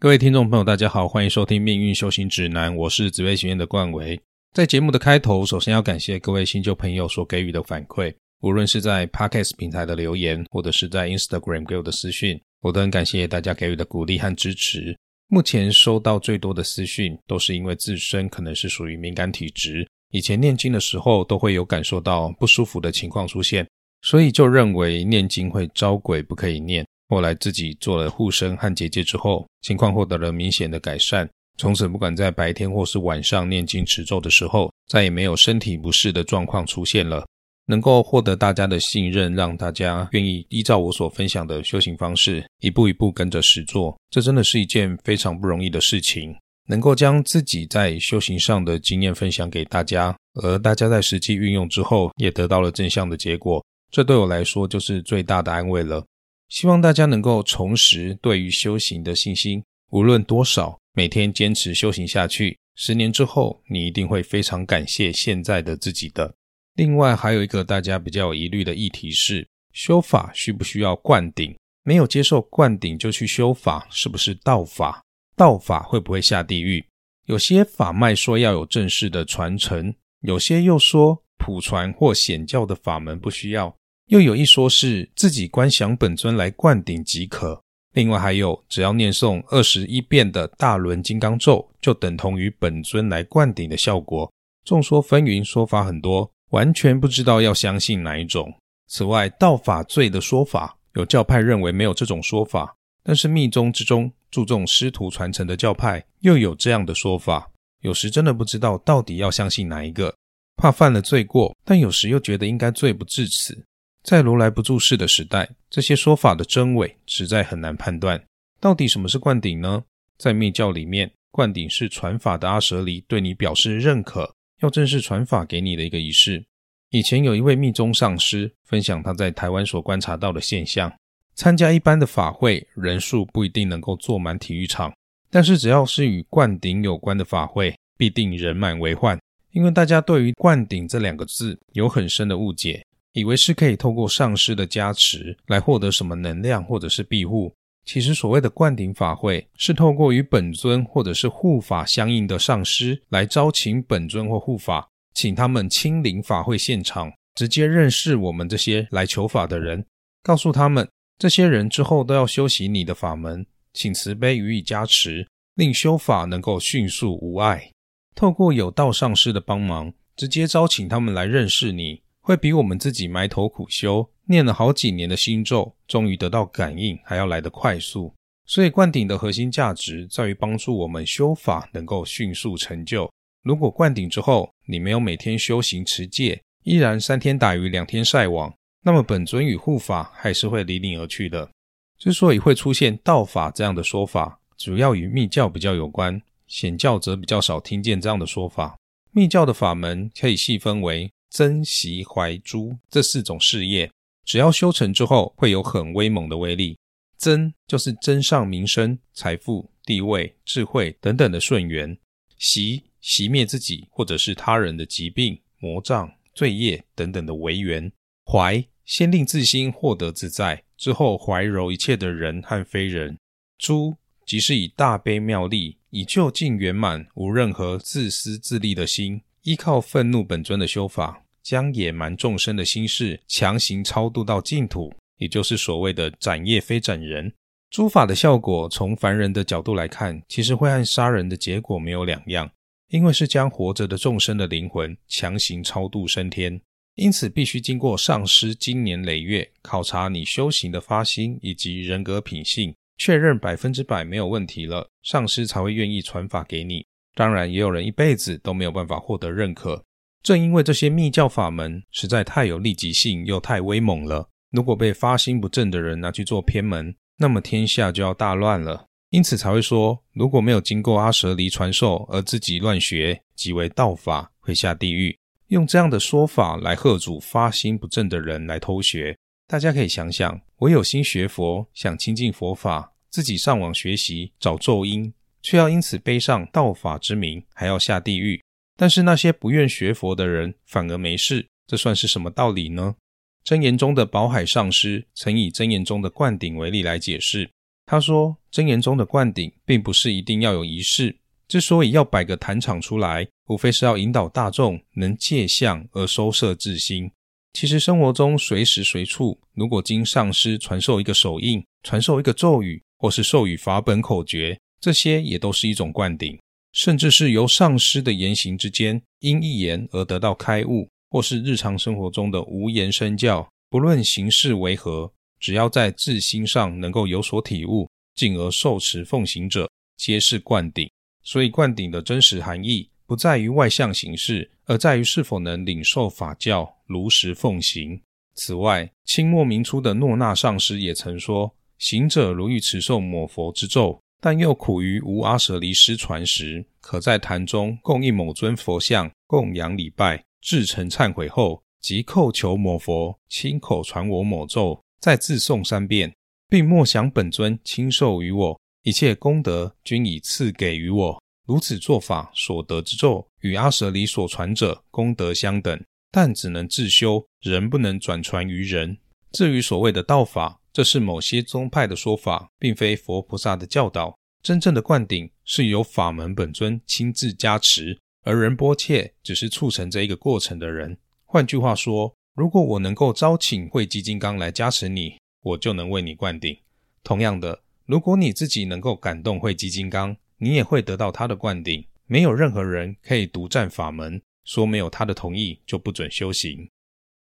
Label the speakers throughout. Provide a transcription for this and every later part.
Speaker 1: 各位听众朋友，大家好，欢迎收听《命运修行指南》，我是紫薇学院的冠维。在节目的开头，首先要感谢各位新旧朋友所给予的反馈，无论是在 Podcast 平台的留言，或者是在 Instagram 给我的私讯，我都很感谢大家给予的鼓励和支持。目前收到最多的私讯，都是因为自身可能是属于敏感体质，以前念经的时候都会有感受到不舒服的情况出现，所以就认为念经会招鬼，不可以念。后来自己做了护身和结界之后，情况获得了明显的改善。从此，不管在白天或是晚上念经持咒的时候，再也没有身体不适的状况出现了。能够获得大家的信任，让大家愿意依照我所分享的修行方式，一步一步跟着实做，这真的是一件非常不容易的事情。能够将自己在修行上的经验分享给大家，而大家在实际运用之后，也得到了正向的结果，这对我来说就是最大的安慰了。希望大家能够重拾对于修行的信心，无论多少，每天坚持修行下去，十年之后，你一定会非常感谢现在的自己的。另外，还有一个大家比较有疑虑的议题是，修法需不需要灌顶？没有接受灌顶就去修法，是不是道法？道法会不会下地狱？有些法脉说要有正式的传承，有些又说普传或显教的法门不需要。又有一说是自己观想本尊来灌顶即可，另外还有只要念诵二十一遍的大轮金刚咒，就等同于本尊来灌顶的效果。众说纷纭，说法很多，完全不知道要相信哪一种。此外，道法罪的说法，有教派认为没有这种说法，但是密宗之中注重师徒传承的教派又有这样的说法。有时真的不知道到底要相信哪一个，怕犯了罪过，但有时又觉得应该罪不至此。在如来不住世的时代，这些说法的真伪实在很难判断。到底什么是灌顶呢？在密教里面，灌顶是传法的阿舍离对你表示认可，要正式传法给你的一个仪式。以前有一位密宗上师分享他在台湾所观察到的现象：参加一般的法会，人数不一定能够坐满体育场；但是只要是与灌顶有关的法会，必定人满为患。因为大家对于“灌顶”这两个字有很深的误解。以为是可以透过上师的加持来获得什么能量或者是庇护，其实所谓的灌顶法会是透过与本尊或者是护法相应的上师来招请本尊或护法，请他们亲临法会现场，直接认识我们这些来求法的人，告诉他们这些人之后都要修习你的法门，请慈悲予以加持，令修法能够迅速无碍。透过有道上师的帮忙，直接招请他们来认识你。会比我们自己埋头苦修、念了好几年的心咒，终于得到感应还要来得快速。所以灌顶的核心价值在于帮助我们修法能够迅速成就。如果灌顶之后你没有每天修行持戒，依然三天打鱼两天晒网，那么本尊与护法还是会离你而去的。之所以会出现道法这样的说法，主要与密教比较有关，显教则比较少听见这样的说法。密教的法门可以细分为。增习怀珠这四种事业，只要修成之后，会有很威猛的威力。增就是增上名声、财富、地位、智慧等等的顺缘；习熄灭自己或者是他人的疾病、魔障、罪业等等的为缘；怀先令自心获得自在，之后怀柔一切的人和非人；珠即是以大悲妙力，以就近圆满、无任何自私自利的心。依靠愤怒本尊的修法，将野蛮众生的心事强行超度到净土，也就是所谓的斩业非斩人。诸法的效果，从凡人的角度来看，其实会和杀人的结果没有两样，因为是将活着的众生的灵魂强行超度升天，因此必须经过上师经年累月考察你修行的发心以及人格品性，确认百分之百没有问题了，上师才会愿意传法给你。当然，也有人一辈子都没有办法获得认可。正因为这些密教法门实在太有利己性，又太威猛了，如果被发心不正的人拿去做偏门，那么天下就要大乱了。因此才会说，如果没有经过阿舍离传授而自己乱学，即为道法，会下地狱。用这样的说法来喝阻发心不正的人来偷学。大家可以想想，我有心学佛，想亲近佛法，自己上网学习找咒音。却要因此背上道法之名，还要下地狱。但是那些不愿学佛的人反而没事，这算是什么道理呢？真言中的宝海上师曾以真言中的灌顶为例来解释：他说，真言中的灌顶并不是一定要有仪式，之所以要摆个坛场出来，无非是要引导大众能借相而收摄自心。其实生活中随时随处，如果经上师传授一个手印、传授一个咒语，或是授予法本口诀，这些也都是一种灌顶。甚至是由上师的言行之间，因一言而得到开悟，或是日常生活中的无言身教，不论形式为何。只要在自心上能够有所体悟，进而受持奉行者，皆是灌顶。所以灌顶的真实含义，不在于外向形式，而在于是否能领受法教，如实奉行。此外，清末明初的诺那上师也曾说：行者如欲持受某佛之咒，但又苦于无阿舍离师传时，可在坛中供应某尊佛像，供养礼拜，至诚忏悔后，即叩求某佛亲口传我某咒。再自诵三遍，并默想本尊亲授于我，一切功德均已赐给于我。如此做法所得之咒，与阿舍离所传者功德相等，但只能自修，仍不能转传于人。至于所谓的道法，这是某些宗派的说法，并非佛菩萨的教导。真正的灌顶是由法门本尊亲自加持，而仁波切只是促成这一个过程的人。换句话说。如果我能够招请慧基金刚来加持你，我就能为你灌顶。同样的，如果你自己能够感动慧基金刚，你也会得到他的灌顶。没有任何人可以独占法门，说没有他的同意就不准修行。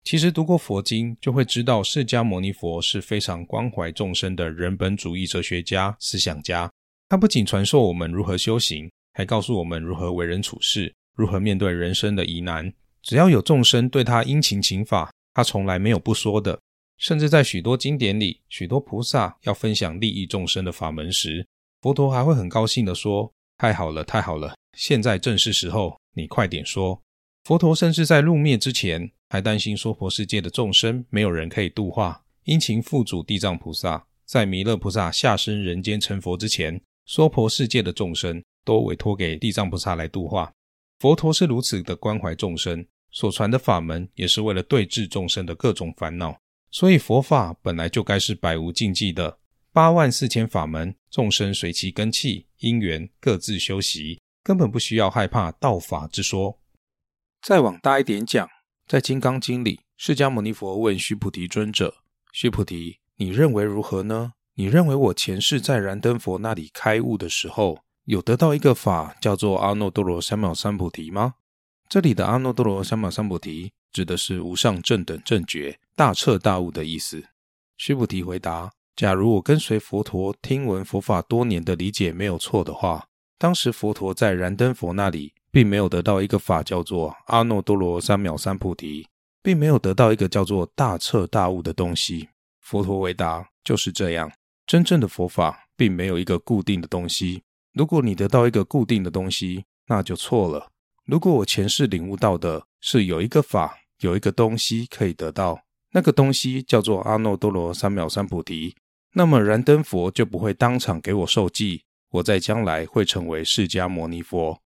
Speaker 1: 其实读过佛经，就会知道释迦牟尼佛是非常关怀众生的人本主义哲学家、思想家。他不仅传授我们如何修行，还告诉我们如何为人处事，如何面对人生的疑难。只要有众生对他殷勤请法，他从来没有不说的。甚至在许多经典里，许多菩萨要分享利益众生的法门时，佛陀还会很高兴地说：“太好了，太好了，现在正是时候，你快点说。”佛陀甚至在入灭之前，还担心娑婆世界的众生没有人可以度化，殷勤付嘱地藏菩萨，在弥勒菩萨下生人间成佛之前，娑婆世界的众生都委托给地藏菩萨来度化。佛陀是如此的关怀众生。所传的法门也是为了对治众生的各种烦恼，所以佛法本来就该是百无禁忌的。八万四千法门，众生随其根器因缘各自修习，根本不需要害怕道法之说。再往大一点讲，在《金刚经》里，释迦牟尼佛问须菩提尊者：“须菩提，你认为如何呢？你认为我前世在燃灯佛那里开悟的时候，有得到一个法叫做阿耨多罗三藐三菩提吗？”这里的阿耨多罗三藐三菩提指的是无上正等正觉、大彻大悟的意思。须菩提回答：“假如我跟随佛陀听闻佛法多年的理解没有错的话，当时佛陀在燃灯佛那里，并没有得到一个法叫做阿耨多罗三藐三菩提，并没有得到一个叫做大彻大悟的东西。”佛陀回答：“就是这样，真正的佛法并没有一个固定的东西。如果你得到一个固定的东西，那就错了。”如果我前世领悟到的是有一个法，有一个东西可以得到，那个东西叫做阿耨多罗三藐三菩提，那么燃灯佛就不会当场给我受记，我在将来会成为释迦牟尼佛。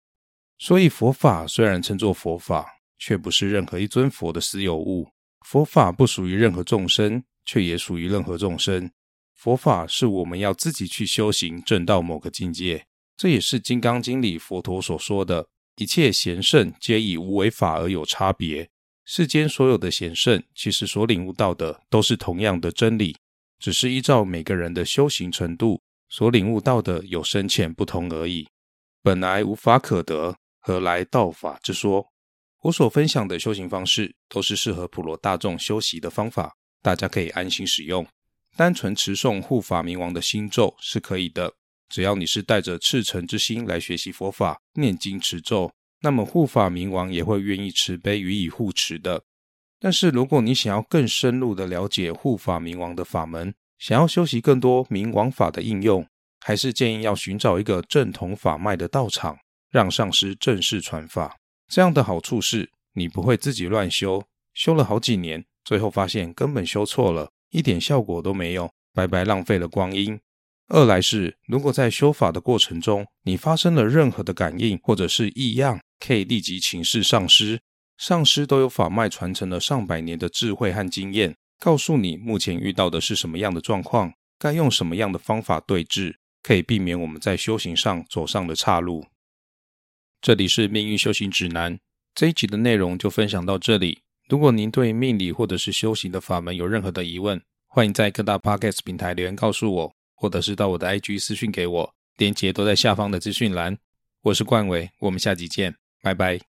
Speaker 1: 所以佛法虽然称作佛法，却不是任何一尊佛的私有物。佛法不属于任何众生，却也属于任何众生。佛法是我们要自己去修行，证到某个境界。这也是《金刚经》里佛陀所说的。一切贤圣皆以无为法而有差别。世间所有的贤圣，其实所领悟到的都是同样的真理，只是依照每个人的修行程度，所领悟到的有深浅不同而已。本来无法可得，何来道法之说？我所分享的修行方式，都是适合普罗大众修习的方法，大家可以安心使用。单纯持诵护法明王的心咒是可以的。只要你是带着赤诚之心来学习佛法、念经持咒，那么护法明王也会愿意慈悲予以护持的。但是，如果你想要更深入的了解护法明王的法门，想要修习更多明王法的应用，还是建议要寻找一个正统法脉的道场，让上师正式传法。这样的好处是，你不会自己乱修，修了好几年，最后发现根本修错了，一点效果都没有，白白浪费了光阴。二来是，如果在修法的过程中，你发生了任何的感应或者是异样，可以立即请示上师。上师都有法脉传承了上百年的智慧和经验，告诉你目前遇到的是什么样的状况，该用什么样的方法对治，可以避免我们在修行上走上的岔路。这里是命运修行指南，这一集的内容就分享到这里。如果您对命理或者是修行的法门有任何的疑问，欢迎在各大 podcast 平台留言告诉我，或者是到我的 IG 私讯给我，链接都在下方的资讯栏。我是冠伟，我们下集见，拜拜。